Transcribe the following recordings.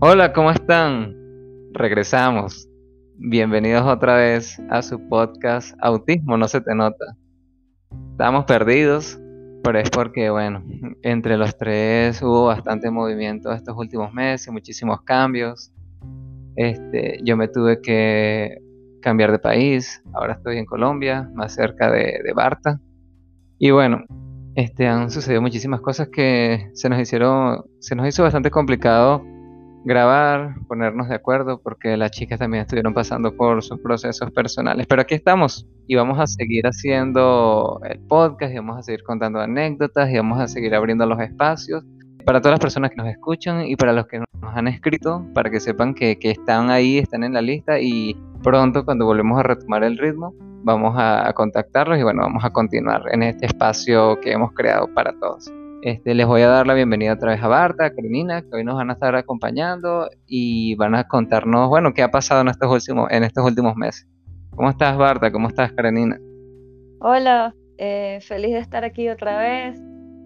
Hola, ¿cómo están? Regresamos. Bienvenidos otra vez a su podcast Autismo no se te nota. Estamos perdidos, pero es porque, bueno, entre los tres hubo bastante movimiento estos últimos meses, muchísimos cambios. Este, yo me tuve que cambiar de país, ahora estoy en Colombia, más cerca de, de Barta. Y bueno, este, han sucedido muchísimas cosas que se nos hicieron, se nos hizo bastante complicado grabar, ponernos de acuerdo, porque las chicas también estuvieron pasando por sus procesos personales. Pero aquí estamos y vamos a seguir haciendo el podcast y vamos a seguir contando anécdotas y vamos a seguir abriendo los espacios para todas las personas que nos escuchan y para los que nos han escrito, para que sepan que, que están ahí, están en la lista y pronto cuando volvemos a retomar el ritmo, vamos a, contactarlos y bueno, vamos a continuar en este espacio que hemos creado para todos. Este, les voy a dar la bienvenida otra vez a Barta, a Karenina, que hoy nos van a estar acompañando y van a contarnos, bueno, qué ha pasado en estos últimos, en estos últimos meses. ¿Cómo estás, Barta? ¿Cómo estás, Karenina? Hola, eh, feliz de estar aquí otra vez.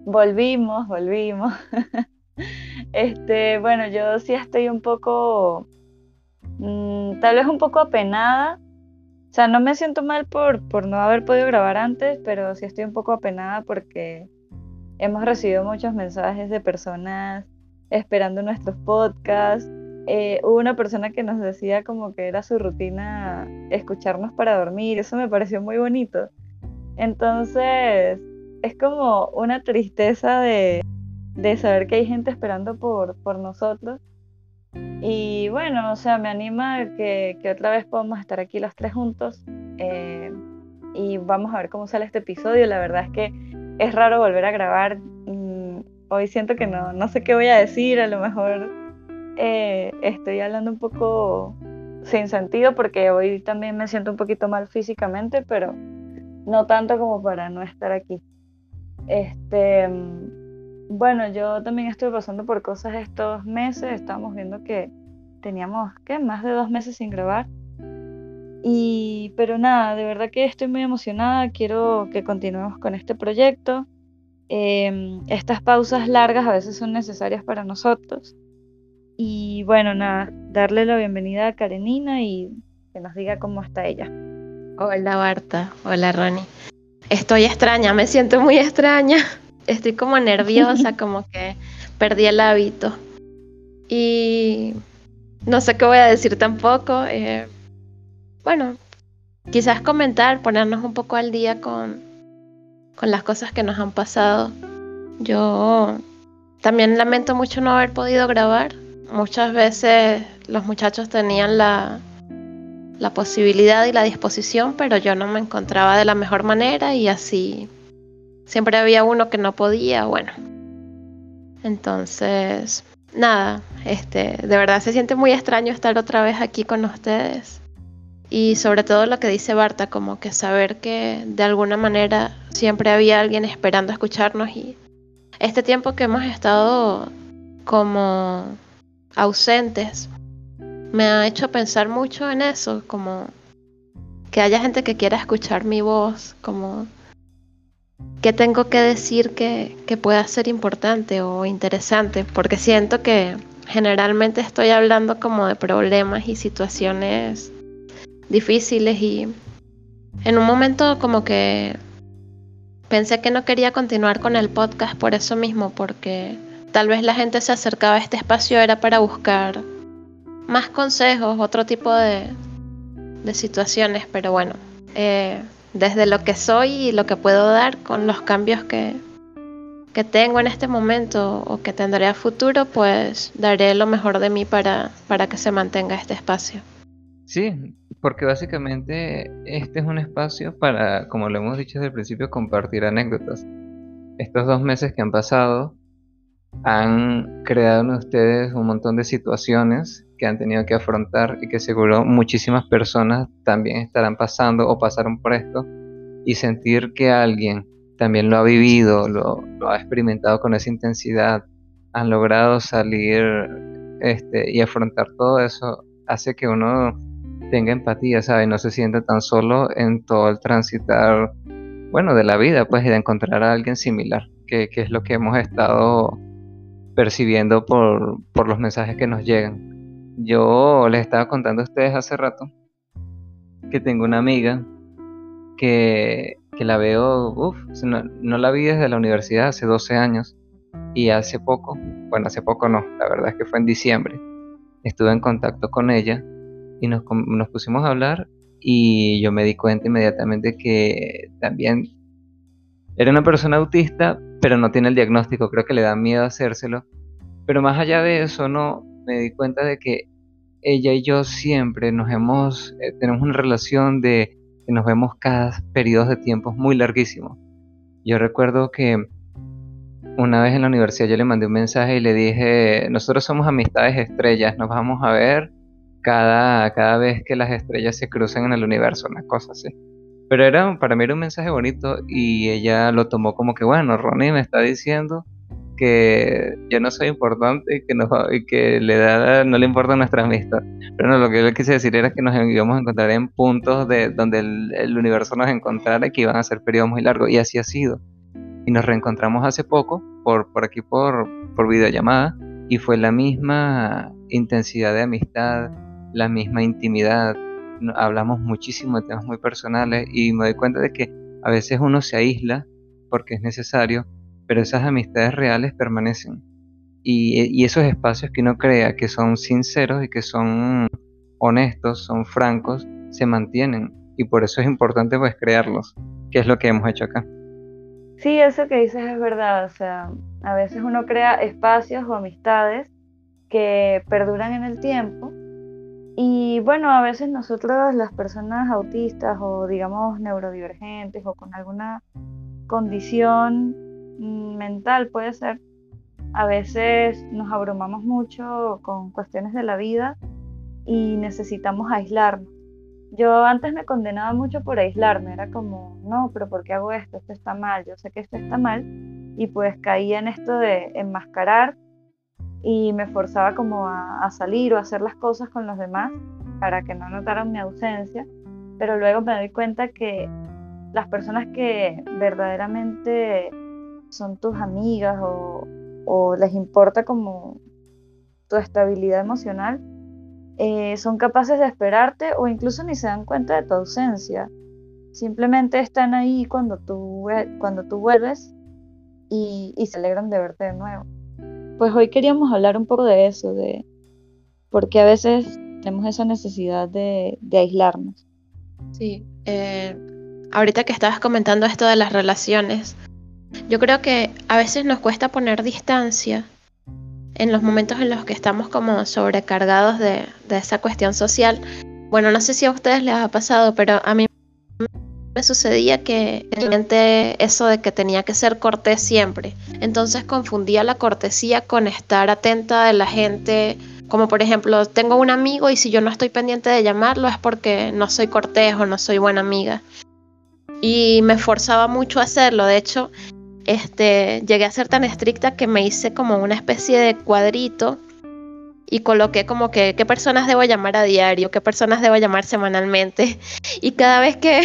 Volvimos, volvimos. este, bueno, yo sí estoy un poco, mm, tal vez un poco apenada o sea, no me siento mal por, por no haber podido grabar antes, pero sí estoy un poco apenada porque hemos recibido muchos mensajes de personas esperando nuestros podcasts. Eh, hubo una persona que nos decía como que era su rutina escucharnos para dormir, eso me pareció muy bonito. Entonces, es como una tristeza de, de saber que hay gente esperando por, por nosotros y bueno, o sea, me anima que, que otra vez podamos estar aquí los tres juntos. Eh, y vamos a ver cómo sale este episodio. La verdad es que es raro volver a grabar. Hoy siento que no, no sé qué voy a decir. A lo mejor eh, estoy hablando un poco sin sentido porque hoy también me siento un poquito mal físicamente, pero no tanto como para no estar aquí. Este bueno, yo también estoy pasando por cosas estos meses. Estábamos viendo que teníamos, ¿qué? Más de dos meses sin grabar. Y, pero nada, de verdad que estoy muy emocionada. Quiero que continuemos con este proyecto. Em, estas pausas largas a veces son necesarias para nosotros. Y bueno, nada, darle la bienvenida a Karenina y que nos diga cómo está ella. Hola Barta, hola Ronnie. Estoy extraña, me siento muy extraña estoy como nerviosa, como que perdí el hábito. Y no sé qué voy a decir tampoco. Eh, bueno, quizás comentar, ponernos un poco al día con, con las cosas que nos han pasado. Yo también lamento mucho no haber podido grabar. Muchas veces los muchachos tenían la, la posibilidad y la disposición, pero yo no me encontraba de la mejor manera y así Siempre había uno que no podía, bueno. Entonces, nada, este, de verdad se siente muy extraño estar otra vez aquí con ustedes. Y sobre todo lo que dice Barta, como que saber que de alguna manera siempre había alguien esperando escucharnos y este tiempo que hemos estado como ausentes me ha hecho pensar mucho en eso, como que haya gente que quiera escuchar mi voz, como qué tengo que decir que, pueda ser importante o interesante, porque siento que generalmente estoy hablando como de problemas y situaciones difíciles y en un momento como que pensé que no quería continuar con el podcast por eso mismo, porque tal vez la gente se acercaba a este espacio era para buscar más consejos, otro tipo de, de situaciones, pero bueno, eh, desde lo que soy y lo que puedo dar con los cambios que, que tengo en este momento o que tendré a futuro, pues daré lo mejor de mí para, para que se mantenga este espacio. Sí, porque básicamente este es un espacio para, como lo hemos dicho desde el principio, compartir anécdotas. Estos dos meses que han pasado han creado en ustedes un montón de situaciones que han tenido que afrontar y que seguro muchísimas personas también estarán pasando o pasaron por esto y sentir que alguien también lo ha vivido, lo, ha experimentado con esa intensidad, han logrado salir este, y afrontar todo eso, hace que uno tenga empatía, ¿sabes? No se sienta tan solo en todo el transitar, bueno, de la vida, pues, y de encontrar a alguien similar, que, que es lo que hemos estado percibiendo por, por los mensajes que nos llegan. Yo les estaba contando a ustedes hace rato que tengo una amiga que, que la veo, uff, no, no, la vi desde la universidad hace 12 años y hace poco, bueno, hace poco no, la verdad es que fue en diciembre, estuve en contacto con ella y nos, nos pusimos a hablar y yo me di cuenta inmediatamente que también era una persona autista, pero no tiene el diagnóstico, creo que le da miedo hacérselo. Pero más allá de eso, no, me di cuenta de que ella y yo siempre nos hemos, eh, tenemos una relación de que nos vemos cada periodo de tiempo muy larguísimos. Yo recuerdo que una vez en la universidad yo le mandé un mensaje y le dije, nosotros somos amistades estrellas, nos vamos a ver cada, cada vez que las estrellas se cruzan en el universo, una cosa así. Pero era, para mí era un mensaje bonito y ella lo tomó como que, bueno, Ronnie me está diciendo que yo no soy importante y que, no, que le da, no le importa nuestra amistad. Pero no, lo que yo quise decir era que nos íbamos a encontrar en puntos de donde el, universo nos encontrara que iban a ser periodos muy largos. Y así ha sido. Y nos reencontramos hace poco, por, por aquí por, por videollamada, y fue la misma intensidad de amistad, la misma intimidad, hablamos muchísimo de temas muy personales y me doy cuenta de que a veces uno se aísla porque es necesario, pero esas amistades reales permanecen. Y, esos espacios que uno crea que son sinceros y que son honestos, son francos, se mantienen. Y por eso es importante pues crearlos, que es lo que hemos hecho acá. Sí, eso que dices es verdad. O sea, a veces uno crea espacios o amistades que perduran en el tiempo y bueno, a veces nosotros las personas autistas o digamos neurodivergentes o con alguna condición mm, mental puede ser, a veces nos abrumamos mucho con cuestiones de la vida y necesitamos aislarnos. Yo antes me condenaba mucho por aislarme, era como, no, pero ¿por qué hago esto? Esto está mal, yo sé que esto está mal. Y pues caía en esto de enmascarar y me forzaba como a, salir o a hacer las cosas con los demás para que no notaran mi ausencia, pero luego me doy cuenta que las personas que verdaderamente son tus amigas o, les importa como tu estabilidad emocional, eh, son capaces de esperarte o incluso ni se dan cuenta de tu ausencia. Simplemente están ahí cuando tú, cuando tú vuelves y se alegran de verte de nuevo pues hoy queríamos hablar un poco de eso, de por qué a veces tenemos esa necesidad de, aislarnos. Sí, eh, ahorita que estabas comentando esto de las relaciones, yo creo que a veces nos cuesta poner distancia en los momentos en los que estamos como sobrecargados de, de esa cuestión social. Bueno, no sé si a ustedes les ha pasado, pero a mí me sucedía que realmente eso de que tenía que ser cortés siempre. Entonces confundía la cortesía con estar atenta de la gente. Como por ejemplo, tengo un amigo y si yo no estoy pendiente de llamarlo es porque no soy cortés o no soy buena amiga. Y me forzaba mucho a hacerlo. De hecho, este, llegué a ser tan estricta que me hice como una especie de cuadrito y coloqué como que qué personas debo llamar a diario, qué personas debo llamar semanalmente. Y cada vez que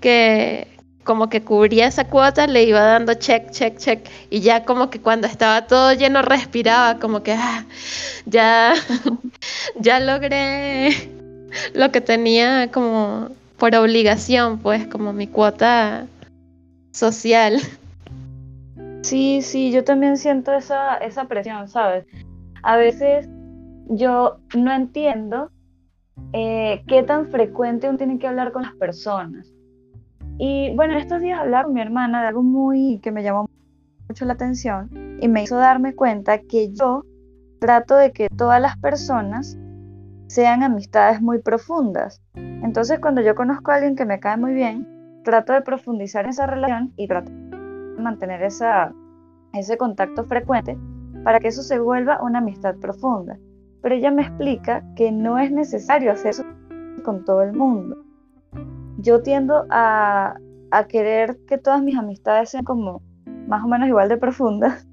que como que cubría esa cuota, le iba dando check, check, check. Y ya como que cuando estaba todo lleno respiraba, como que ah, ya, ya logré lo que tenía como por obligación, pues como mi cuota social. Sí, sí, yo también siento esa, esa presión, ¿sabes? A veces yo no entiendo eh, qué tan frecuente uno tiene que hablar con las personas. Y bueno, estos días hablaba con mi hermana de algo muy que me llamó mucho la atención y me hizo darme cuenta que yo trato de que todas las personas sean amistades muy profundas. Entonces, cuando yo conozco a alguien que me cae muy bien, trato de profundizar en esa relación y trato de mantener esa, ese contacto frecuente para que eso se vuelva una amistad profunda. Pero ella me explica que no es necesario hacer eso con todo el mundo yo tiendo a, querer que todas mis amistades sean como más o menos igual de profundas,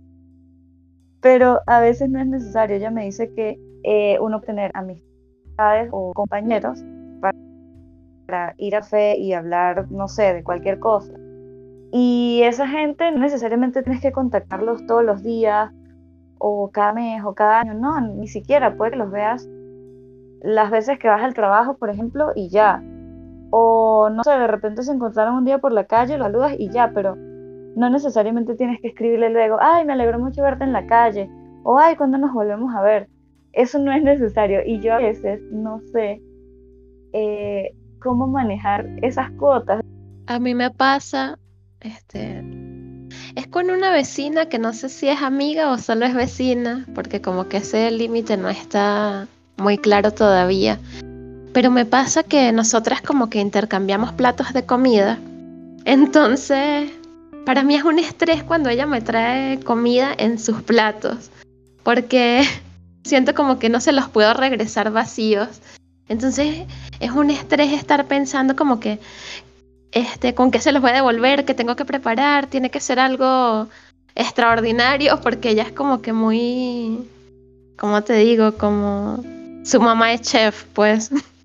pero a veces no es necesario. Ella me dice que eh, uno tener amistades o compañeros para, para, ir a fe y hablar, no sé, de cualquier cosa. Y esa gente no necesariamente tienes que contactarlos todos los días o cada mes o cada año, no, ni siquiera, puede que los veas las veces que vas al trabajo, por ejemplo, y ya. O no sé, de repente se encontraron un día por la calle, lo saludas y ya, pero no necesariamente tienes que escribirle luego, ay, me alegro mucho verte en la calle, o ay, ¿cuándo nos volvemos a ver? Eso no es necesario y yo a veces no sé eh, cómo manejar esas cuotas. A mí me pasa, este, es con una vecina que no sé si es amiga o solo es vecina, porque como que ese límite no está muy claro todavía. Pero me pasa que nosotras como que intercambiamos platos de comida. Entonces, para mí es un estrés cuando ella me trae comida en sus platos, porque siento como que no se los puedo regresar vacíos. Entonces, es un estrés estar pensando como que este, con qué se los voy a devolver, qué tengo que preparar, tiene que ser algo extraordinario porque ella es como que muy, ¿cómo te digo? Como su mamá es chef, pues.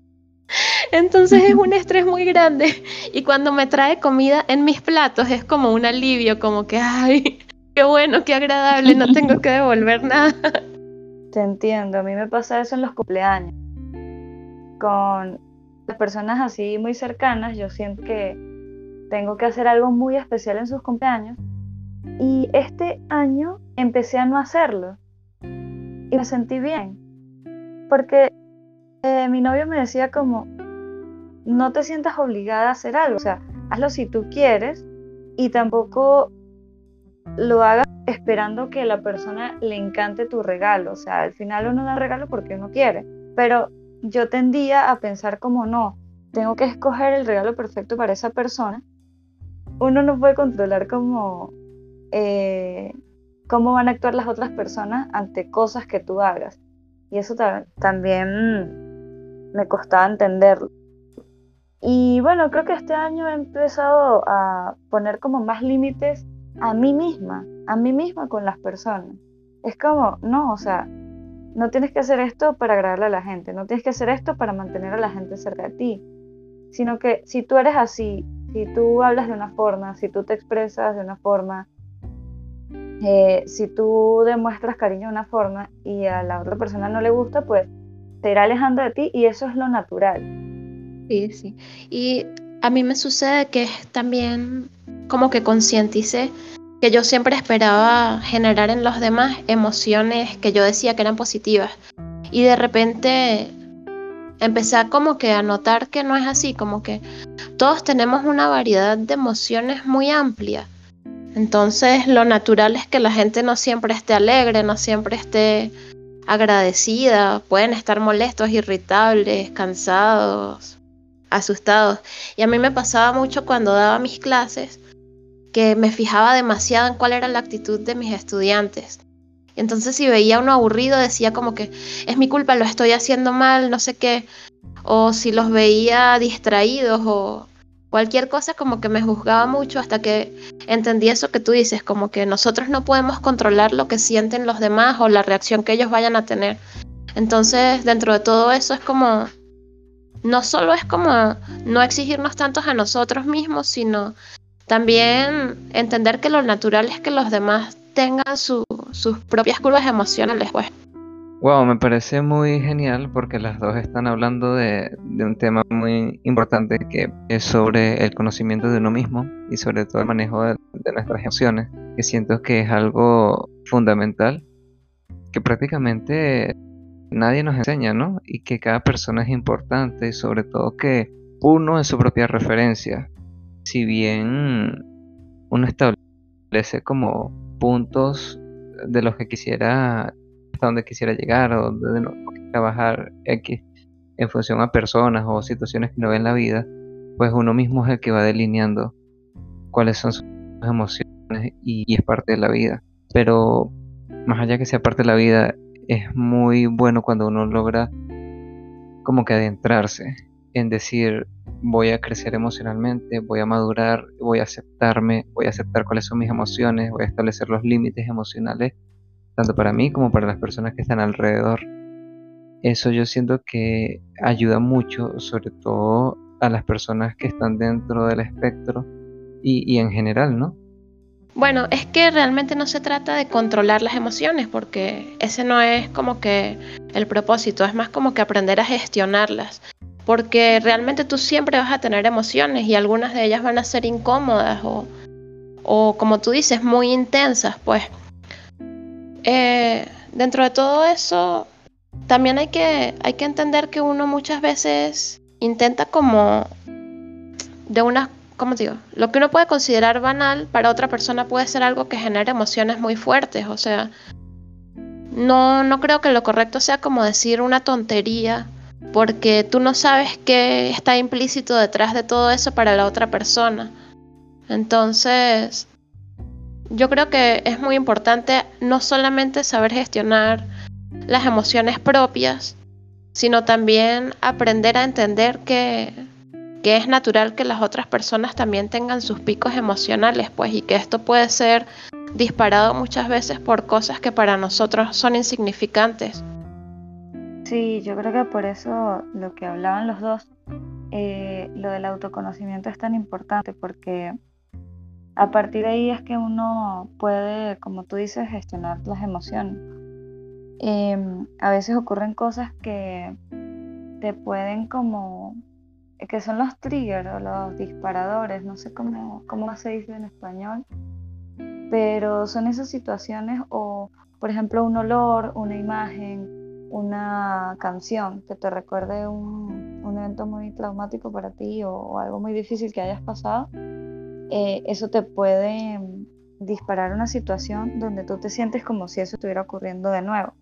Entonces es un estrés muy grande y cuando me trae comida en mis platos es como un alivio, como que, ay, qué bueno, qué agradable, no tengo que devolver nada. Te entiendo, a mí me pasa eso en los cumpleaños. Con las personas así muy cercanas, yo siento que tengo que hacer algo muy especial en sus cumpleaños. Y este año empecé a no hacerlo. Y me sentí bien. Porque eh, mi novio me decía como, no te sientas obligada a hacer algo. O sea, hazlo si tú quieres y tampoco lo hagas esperando que la persona le encante tu regalo. O sea, al final uno da regalo porque uno quiere. Pero yo tendía a pensar como no, tengo que escoger el regalo perfecto para esa persona. Uno no puede controlar cómo, eh, cómo van a actuar las otras personas ante cosas que tú hagas. Y eso también me costaba entenderlo. Y bueno, creo que este año he empezado a poner como más límites a mí misma, a mí misma con las personas. Es como, no, o sea, no tienes que hacer esto para agradarle a la gente, no tienes que hacer esto para mantener a la gente cerca de ti, sino que si tú eres así, si tú hablas de una forma, si tú te expresas de una forma, eh, si tú demuestras cariño de una forma y a la otra persona no le gusta, pues te irá alejando de ti y eso es lo natural. Sí, sí. Y a mí me sucede que también como que concienticé que yo siempre esperaba generar en los demás emociones que yo decía que eran positivas. Y de repente empecé a como que a notar que no es así, como que todos tenemos una variedad de emociones muy amplia. Entonces lo natural es que la gente no siempre esté alegre, no siempre esté agradecida, pueden estar molestos, irritables, cansados, asustados. Y a mí me pasaba mucho cuando daba mis clases que me fijaba demasiado en cuál era la actitud de mis estudiantes. Entonces si veía uno aburrido decía como que es mi culpa, lo estoy haciendo mal, no sé qué. O si los veía distraídos o cualquier cosa como que me juzgaba mucho hasta que entendí eso que tú dices, como que nosotros no podemos controlar lo que sienten los demás o la reacción que ellos vayan a tener. Entonces dentro de todo eso es como, no solo es como no exigirnos tantos a nosotros mismos, sino también entender que lo natural es que los demás tengan sus propias curvas emocionales, pues. Wow, me parece muy genial porque las dos están hablando de, un tema muy importante que es sobre el conocimiento de uno mismo y sobre todo el manejo de, nuestras emociones, que siento que es algo fundamental que prácticamente nadie nos enseña, ¿no? Y que cada persona es importante y sobre todo que uno es su propia referencia si bien uno establece como puntos de los que quisiera, hasta donde quisiera llegar o de no trabajar X en función a personas o situaciones que no ve en la vida, pues uno mismo es el que va delineando cuáles son sus emociones y, y es parte de la vida. Pero más allá que sea parte de la vida, es muy bueno cuando uno logra como que adentrarse en decir, voy a crecer emocionalmente, voy a madurar, voy a aceptarme, voy a aceptar cuáles son mis emociones, voy a establecer los límites emocionales, tanto para mí como para las personas que están alrededor. Eso yo siento que ayuda mucho, sobre todo a las personas que están dentro del espectro y, en general, ¿no? Bueno, es que realmente no se trata de controlar las emociones, porque ese no es como que el propósito, es más como que aprender a gestionarlas, porque realmente tú siempre vas a tener emociones y algunas de ellas van a ser incómodas o, o como tú dices, muy intensas, pues. Eh, dentro de todo eso, también hay que, hay que entender que uno muchas veces intenta como de una, ¿cómo digo? Lo que uno puede considerar banal para otra persona puede ser algo que genere emociones muy fuertes, o sea, no, no creo que lo correcto sea como decir una tontería, porque tú no sabes qué está implícito detrás de todo eso para la otra persona. Entonces, yo creo que es muy importante no solamente saber gestionar las emociones propias, sino también aprender a entender que, que, es natural que las otras personas también tengan sus picos emocionales, pues, y que esto puede ser disparado muchas veces por cosas que para nosotros son insignificantes. Sí, yo creo que por eso lo que hablaban los dos, eh, lo del autoconocimiento es tan importante, porque a partir de ahí es que uno puede, como tú dices, gestionar las emociones. Em, a veces ocurren cosas que te pueden como, que son los triggers o los disparadores, no sé cómo, cómo se dice en español, pero son esas situaciones o, por ejemplo, un olor, una imagen, una canción que te recuerde un, un evento muy traumático para ti o algo muy difícil que hayas pasado eh, eso te puede disparar una situación donde tú te sientes como si eso estuviera ocurriendo de nuevo.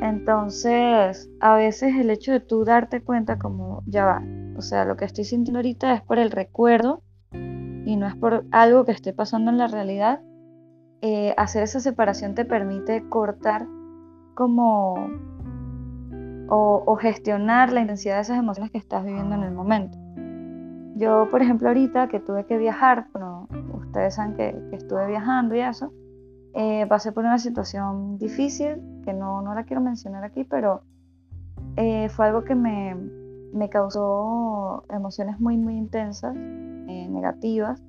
Entonces, a veces el hecho de tú darte cuenta como, ya va, o sea, lo que estoy sintiendo ahorita es por el recuerdo y no es por algo que esté pasando en la realidad, eh, hacer esa separación te permite cortar como o gestionar la intensidad de esas emociones que estás viviendo en el momento. Yo, por ejemplo, ahorita que tuve que viajar, bueno, ustedes saben que, estuve viajando y eso, eh, pasé por una situación difícil, que no, no la quiero mencionar aquí, pero eh, fue algo que me, me, causó emociones muy, muy intensas, eh, negativas.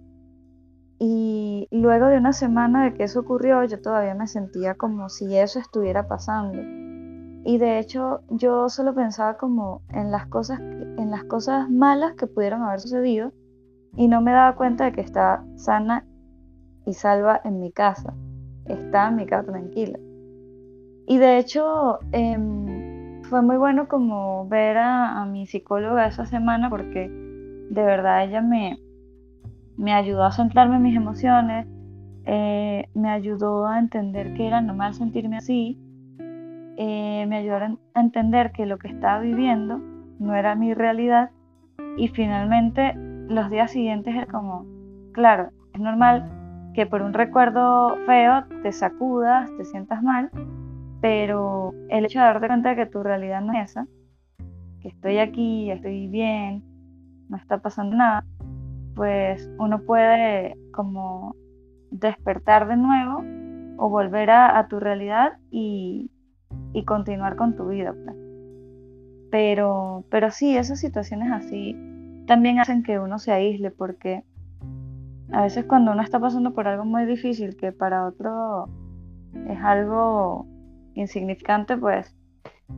Y luego de una semana de que eso ocurrió, yo todavía me sentía como si eso estuviera pasando. Y de hecho yo solo pensaba como en las cosas, en las cosas malas que pudieron haber sucedido y no me daba cuenta de que estaba sana y salva en mi casa. Estaba en mi casa tranquila. Y de hecho em, fue muy bueno como ver a, mi psicóloga esa semana porque de verdad ella me, me ayudó a centrarme en mis emociones, eh, me ayudó a entender que era normal sentirme así eh, me ayudaron a entender que lo que estaba viviendo no era mi realidad y finalmente los días siguientes era como, claro, es normal que por un recuerdo feo te sacudas, te sientas mal, pero el hecho de darte cuenta que tu realidad no es esa, que estoy aquí, estoy bien, no está pasando nada, pues uno puede como despertar de nuevo o volver a tu realidad y, y continuar con tu vida. Pues. Pero, pero sí, esas situaciones así también hacen que uno se aísle porque a veces cuando uno está pasando por algo muy difícil que para otro es algo insignificante, pues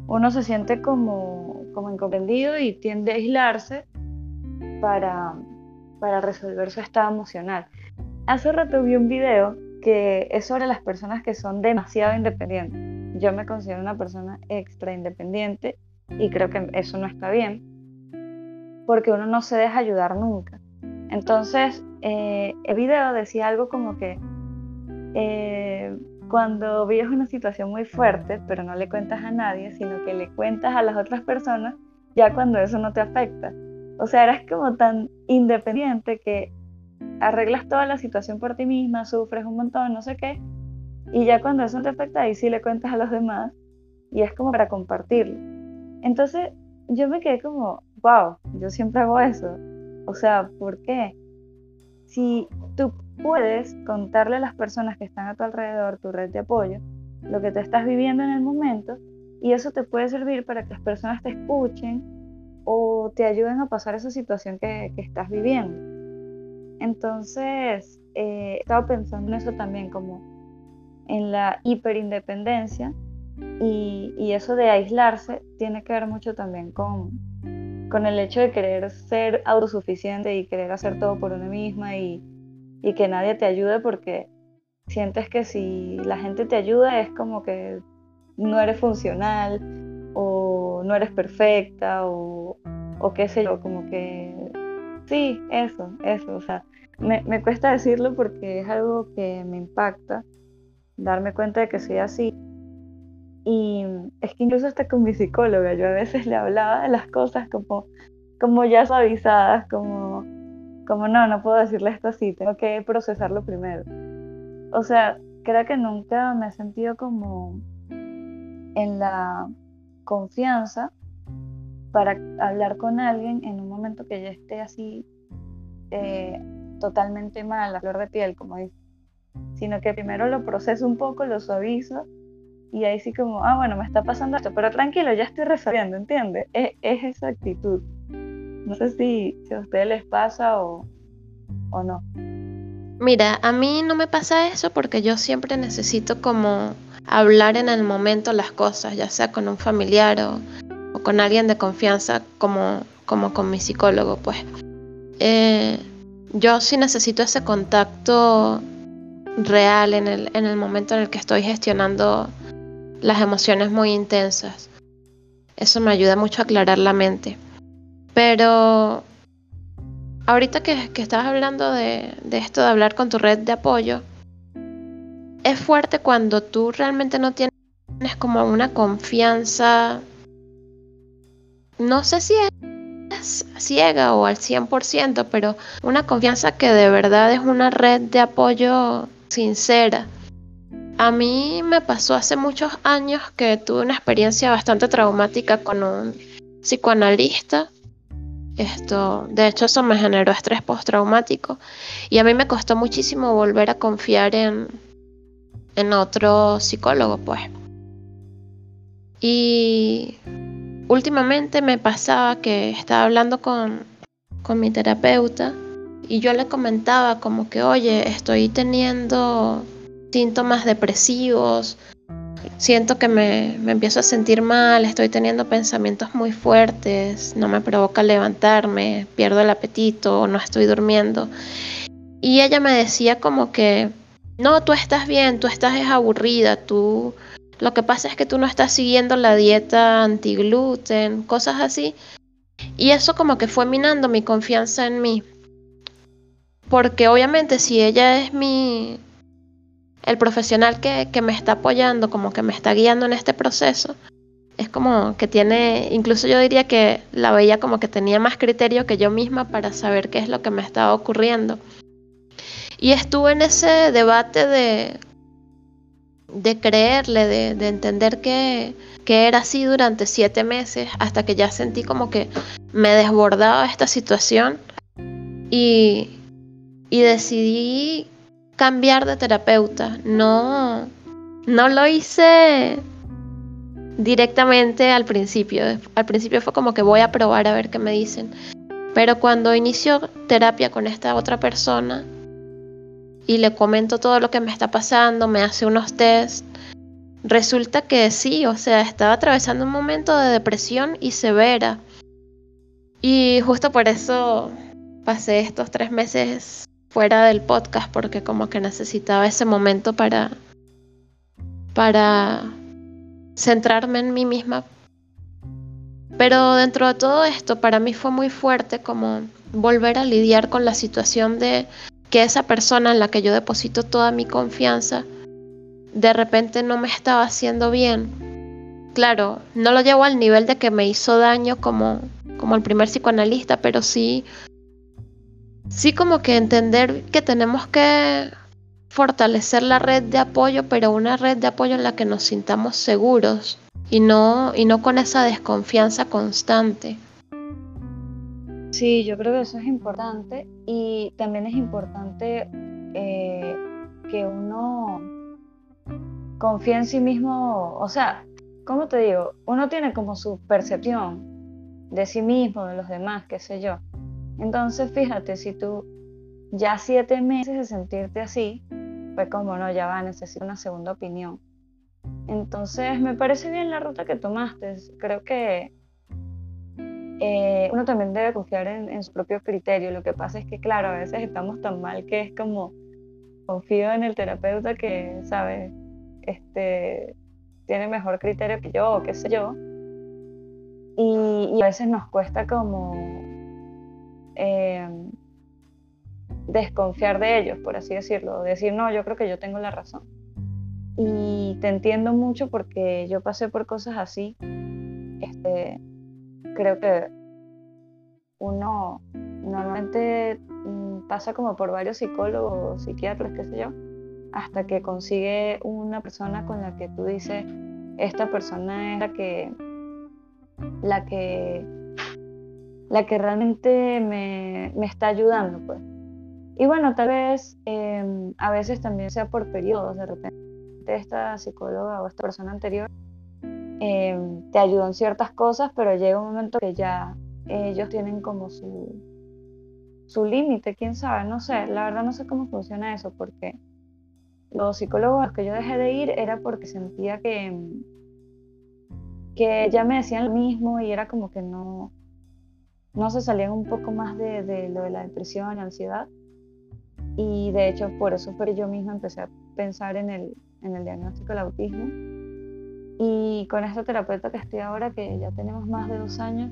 uno se siente como, como incomprendido y tiende a aislarse para, para resolver su estado emocional. Hace rato vi un video que es sobre las personas que son demasiado independientes yo me considero una persona extra independiente y creo que eso no está bien, porque uno no se deja ayudar nunca. Entonces, eh, el video decía algo como que eh, cuando vives una situación muy fuerte, pero no le cuentas a nadie, sino que le cuentas a las otras personas, ya cuando eso no te afecta. O sea, eres como tan independiente que arreglas toda la situación por ti misma, sufres un montón, no sé qué, y ya cuando eso te afecta, ahí sí le cuentas a los demás y es como para compartirlo. Entonces yo me quedé como, wow, yo siempre hago eso. O sea, ¿por qué? Si tú puedes contarle a las personas que están a tu alrededor, tu red de apoyo, lo que te estás viviendo en el momento, y eso te puede servir para que las personas te escuchen o te ayuden a pasar esa situación que, que estás viviendo. Entonces, eh, he estado pensando en eso también, como en la hiperindependencia y, y eso de aislarse tiene que ver mucho también con, con el hecho de querer ser autosuficiente y querer hacer todo por uno misma y, y que nadie te ayude porque sientes que si la gente te ayuda es como que no eres funcional o no eres perfecta o, o qué sé yo, como que sí, eso, eso, o sea, me, me, cuesta decirlo porque es algo que me impacta, darme cuenta de que soy así. Y es que incluso hasta con mi psicóloga, yo a veces le hablaba de las cosas como, como ya suavizadas, como, como no, no puedo decirle esto así, tengo que procesarlo primero. O sea, creo que nunca me he sentido como en la confianza para hablar con alguien en un momento que ya esté así eh, totalmente mal, a flor de piel, como dice. Sino que primero lo proceso un poco, lo suavizo y ahí sí como, ah, bueno, me está pasando esto, pero tranquilo, ya estoy resolviendo, ¿entiendes? Es, es, esa actitud. No sé si, si a ustedes les pasa o, o no. Mira, a mí no me pasa eso porque yo siempre necesito como hablar en el momento las cosas, ya sea con un familiar o, o con alguien de confianza como, como con mi psicólogo, pues. Eh, yo sí necesito ese contacto real en el, en el momento en el que estoy gestionando las emociones muy intensas. Eso me ayuda mucho a aclarar la mente. Pero ahorita que, que estabas hablando de, de esto de hablar con tu red de apoyo, es fuerte cuando tú realmente no tienes como una confianza, no sé si es ciega o al 100%, pero una confianza que de verdad es una red de apoyo sincera. A mí me pasó hace muchos años que tuve una experiencia bastante traumática con un psicoanalista. Esto, de hecho, eso me generó estrés postraumático y a mí me costó muchísimo volver a confiar en, en otro psicólogo, pues. Y últimamente me pasaba que estaba hablando con, con mi terapeuta y yo le comentaba como que, oye, estoy teniendo síntomas depresivos, siento que me, me, empiezo a sentir mal, estoy teniendo pensamientos muy fuertes, no me provoca levantarme, pierdo el apetito, no estoy durmiendo. Y ella me decía como que no, tú estás bien, tú estás es aburrida, tú... Lo que pasa es que tú no estás siguiendo la dieta antigluten, cosas así. Y eso como que fue minando mi confianza en mí. Porque obviamente si ella es mi... El profesional que, que me está apoyando, como que me está guiando en este proceso, es como que tiene, incluso yo diría que la veía como que tenía más criterio que yo misma para saber qué es lo que me estaba ocurriendo. Y estuve en ese debate de, de creerle, de, de entender que, que, era así durante siete meses, hasta que ya sentí como que me desbordaba esta situación y, y decidí cambiar de terapeuta. No, no lo hice directamente al principio. Al principio fue como que voy a probar a ver qué me dicen. Pero cuando inició terapia con esta otra persona, y le comento todo lo que me está pasando, me hace unos test. Resulta que sí, o sea, estaba atravesando un momento de depresión y severa. Y justo por eso pasé estos tres meses fuera del podcast porque como que necesitaba ese momento para para centrarme en mí misma. Pero dentro de todo esto para mí fue muy fuerte como volver a lidiar con la situación de que esa persona en la que yo deposito toda mi confianza de repente no me estaba haciendo bien. Claro, no lo llevo al nivel de que me hizo daño como, como el primer psicoanalista, pero sí, sí como que entender que tenemos que fortalecer la red de apoyo, pero una red de apoyo en la que nos sintamos seguros y no, y no con esa desconfianza constante. Sí, yo creo que eso es importante y también es importante eh, que uno confíe en sí mismo, o sea, ¿cómo te digo? Uno tiene como su percepción de sí mismo, de los demás, qué sé yo. Entonces, fíjate, si tú ya siete meses de sentirte así, fue como, no, ya va, necesito una segunda opinión. Entonces, me parece bien la ruta que tomaste. Creo que eh, uno también debe confiar en, su propio criterio. Lo que pasa es que, claro, a veces estamos tan mal que es como, confío en el terapeuta que, sabe, este, tiene mejor criterio que yo, o qué sé yo. Y, a veces nos cuesta como em, desconfiar de ellos, por así decirlo, decir, no, yo creo que yo tengo la razón. Y te entiendo mucho porque yo pasé por cosas así. Este, creo que uno normalmente mm, pasa como por varios psicólogos, psiquiatras, qué sé yo, hasta que consigue una persona con la que tú dices, esta persona es la que, la que, la que realmente me, me está ayudando, pues. Y bueno, tal vez em, a veces también sea por periodos, de repente esta psicóloga o esta persona anterior em, te ayudó en ciertas cosas, pero llega un momento que ya ellos tienen como su, su límite, quién sabe, no sé, la verdad no sé cómo funciona eso, porque los psicólogos a los que yo dejé de ir era porque sentía que, que ya me decían lo mismo y era como que no, no se salían un poco más de, de lo de la depresión y ansiedad. Y de hecho, por eso fue que yo misma empecé a pensar en el, en el diagnóstico del autismo. Y con esta terapeuta que estoy ahora, que ya tenemos más de dos años,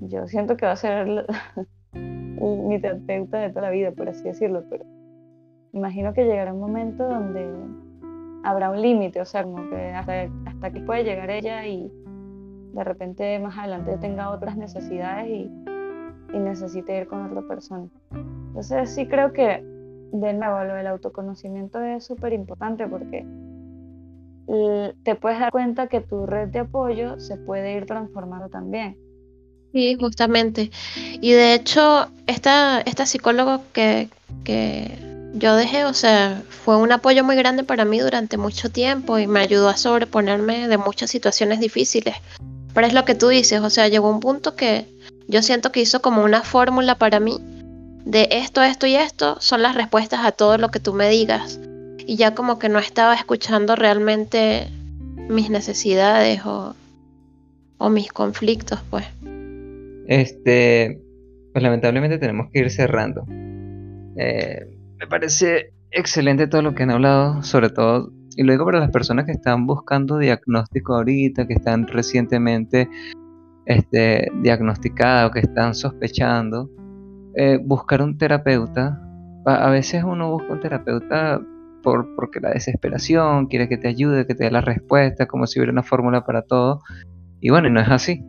yo siento que va a ser mi terapeuta de toda la vida, por así decirlo, pero imagino que llegará un momento donde habrá un límite, o sea, como que hasta, hasta aquí puede llegar ella y de repente más adelante tenga otras necesidades y, y necesite ir con otra persona. Entonces sí creo que de nuevo, lo del autoconocimiento es súper importante porque te puedes dar cuenta que tu red de apoyo se puede ir transformando también. Sí, justamente. Y de hecho, esta, esta psicóloga que, que yo dejé, o sea, fue un apoyo muy grande para mí durante mucho tiempo y me ayudó a sobreponerme de muchas situaciones difíciles. Pero es lo que tú dices, o sea, llegó un punto que yo siento que hizo como una fórmula para mí de esto, esto y esto son las respuestas a todo lo que tú me digas. Y ya como que no estaba escuchando realmente mis necesidades o, mis conflictos, pues. Este, pues lamentablemente tenemos que ir cerrando. Eh, me parece excelente todo lo que han hablado, sobre todo, y luego para las personas que están buscando diagnóstico ahorita, que están recientemente este, diagnosticadas o que están sospechando, eh, buscar un terapeuta. A, veces uno busca un terapeuta por, porque la desesperación quiere que te ayude, que te dé la respuesta, como si hubiera una fórmula para todo. Y bueno, no es así.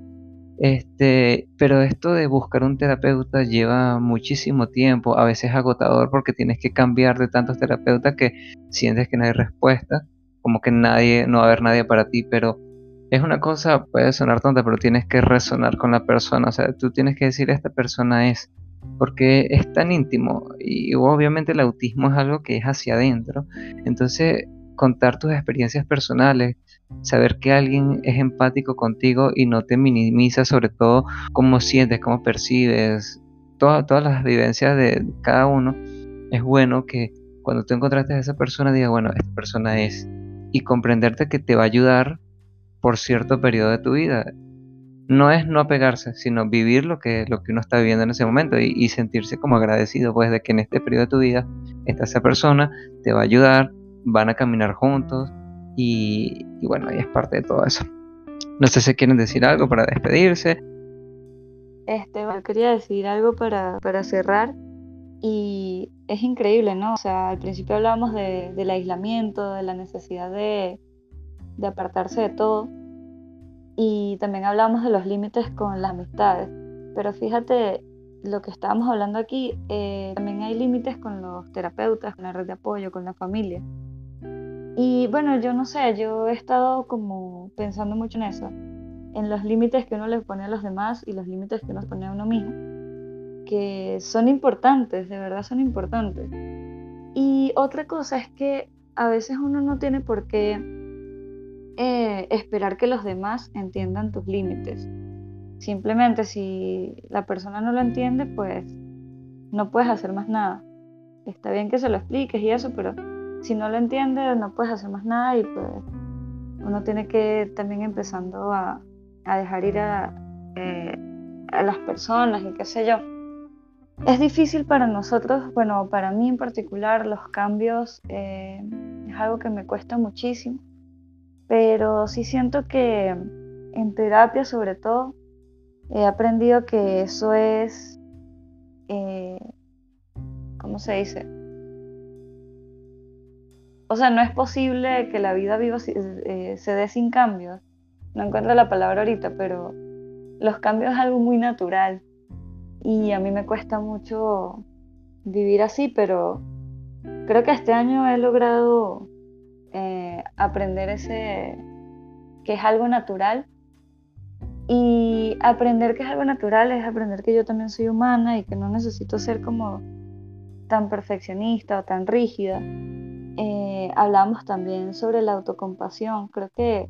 Este, pero esto de buscar un terapeuta lleva muchísimo tiempo, a veces agotador porque tienes que cambiar de tantos terapeutas que sientes que no hay respuesta, como que nadie, no va a haber nadie para ti, pero es una cosa, puede sonar tonta, pero tienes que resonar con la persona, o sea, tú tienes que decir esta persona es, porque es tan íntimo. Y obviamente el autismo es algo que es hacia adentro. Entonces, contar tus experiencias personales, saber que alguien es empático contigo y no te minimiza sobre todo cómo sientes, cómo percibes, todas las vivencias de cada uno, es bueno que cuando tú encontraste a esa persona digas, bueno, esta persona es, y comprenderte que te va a ayudar por cierto periodo de tu vida no es no apegarse, sino vivir lo que, lo que uno está viviendo en ese momento y, sentirse como agradecido, pues, de que en este periodo de tu vida esta esa persona te va a ayudar, van a caminar juntos y, bueno, y es parte de todo eso. No sé si quieren decir algo para despedirse. Este, quería decir algo para, cerrar y es increíble, ¿no? O sea, al principio hablábamos del aislamiento, de la necesidad de, de apartarse de todo y también hablamos de los límites con las amistades. Pero fíjate, lo que estábamos hablando aquí, eh, también hay límites con los terapeutas, con la red de apoyo, con la familia. Y bueno, yo no sé, yo he estado como pensando mucho en eso, en los límites que uno le pone a los demás y los límites que uno pone a uno mismo, que son importantes, de verdad son importantes. Y otra cosa es que a veces uno no tiene por qué eh, esperar que los demás entiendan tus límites. Simplemente si la persona no lo entiende, pues no puedes hacer más nada. está bien que se lo expliques y eso, pero si no lo entiendes no puedes hacer más nada y pues uno tiene que también empezando a, dejar ir a, eh, a las personas y qué sé yo. Es difícil para nosotros, bueno, para mí en particular, los cambios eh, es algo que me cuesta muchísimo, pero sí siento que en terapia sobre todo he aprendido que eso es, eh, ¿cómo se dice? O sea, no es posible que la vida viva eh, se dé sin cambios. No encuentro la palabra ahorita, pero los cambios es algo muy natural y a mí me cuesta mucho vivir así, pero creo que este año he logrado eh, aprender ese que es algo natural y aprender que es algo natural es aprender que yo también soy humana y que no necesito ser como tan perfeccionista o tan rígida. Eh, hablamos también sobre la autocompasión. Creo que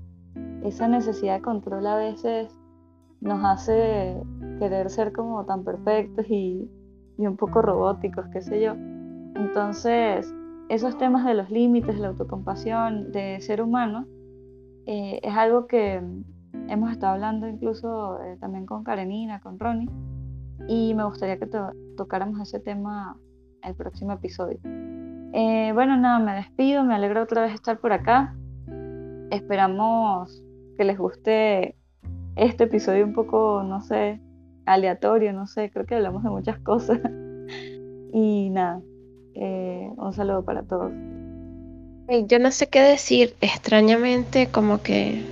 esa necesidad de control a veces nos hace querer ser como tan perfectos y, un poco robóticos, qué sé yo. Entonces, esos temas de los límites, la autocompasión, de ser humano, eh, es algo que hemos estado hablando incluso eh, también con Karenina, con Ronnie, y me gustaría que tocáramos ese tema el próximo episodio. Eh, bueno, nada, me despido, me alegra otra vez estar por acá. Esperamos que les guste este episodio un poco, no sé, aleatorio, no sé, creo que hablamos de muchas cosas. y nada, eh, un saludo para todos. Yo no sé qué decir, extrañamente como que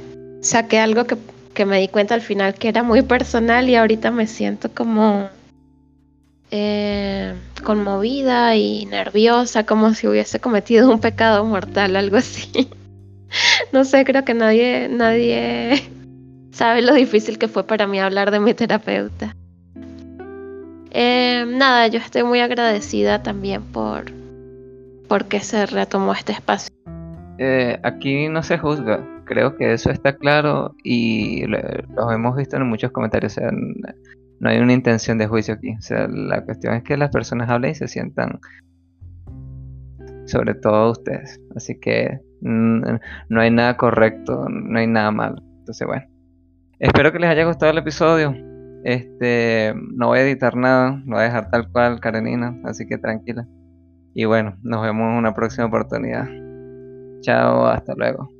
saqué algo que, me di cuenta al final que era muy personal y ahorita me siento como eh, conmovida y nerviosa, como si hubiese cometido un pecado mortal, algo así. no sé, creo que nadie, nadie sabe lo difícil que fue para mí hablar de mi terapeuta. Eh, nada, yo estoy muy agradecida también por, que se retomó este espacio. Eh, aquí no se juzga, creo que eso está claro y lo, hemos visto en muchos comentarios. no hay una intención de juicio aquí. O sea, la cuestión es que las personas hablen y se sientan, sobre todo ustedes. Así que no hay nada correcto, no hay nada malo. Entonces, bueno. Espero que les haya gustado el episodio. Este, no voy a editar nada, lo voy a dejar tal cual, Karenina, así que tranquila. Y bueno, nos vemos en una próxima oportunidad. Chao, hasta luego.